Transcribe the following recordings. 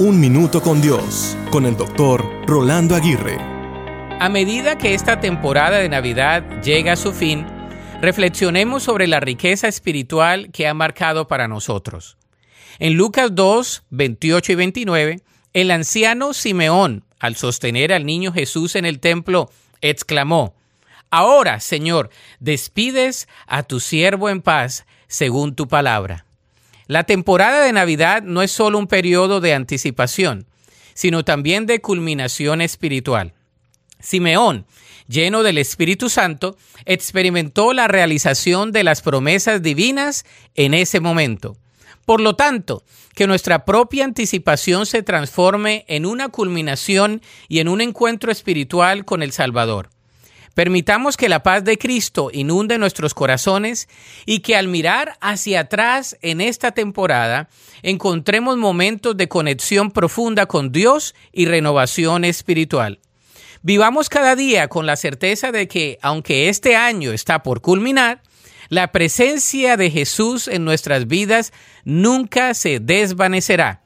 Un Minuto con Dios, con el doctor Rolando Aguirre. A medida que esta temporada de Navidad llega a su fin, reflexionemos sobre la riqueza espiritual que ha marcado para nosotros. En Lucas 2, 28 y 29, el anciano Simeón, al sostener al niño Jesús en el templo, exclamó, Ahora, Señor, despides a tu siervo en paz, según tu palabra. La temporada de Navidad no es solo un periodo de anticipación, sino también de culminación espiritual. Simeón, lleno del Espíritu Santo, experimentó la realización de las promesas divinas en ese momento. Por lo tanto, que nuestra propia anticipación se transforme en una culminación y en un encuentro espiritual con el Salvador. Permitamos que la paz de Cristo inunde nuestros corazones y que al mirar hacia atrás en esta temporada encontremos momentos de conexión profunda con Dios y renovación espiritual. Vivamos cada día con la certeza de que, aunque este año está por culminar, la presencia de Jesús en nuestras vidas nunca se desvanecerá.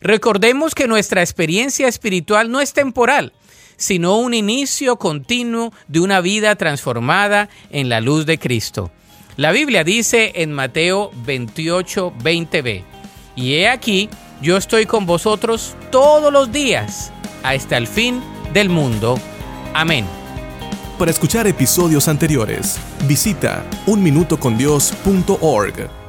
Recordemos que nuestra experiencia espiritual no es temporal, sino un inicio continuo de una vida transformada en la luz de Cristo. La Biblia dice en Mateo 28, 20b, y he aquí, yo estoy con vosotros todos los días, hasta el fin del mundo. Amén. Para escuchar episodios anteriores, visita unminutocondios.org.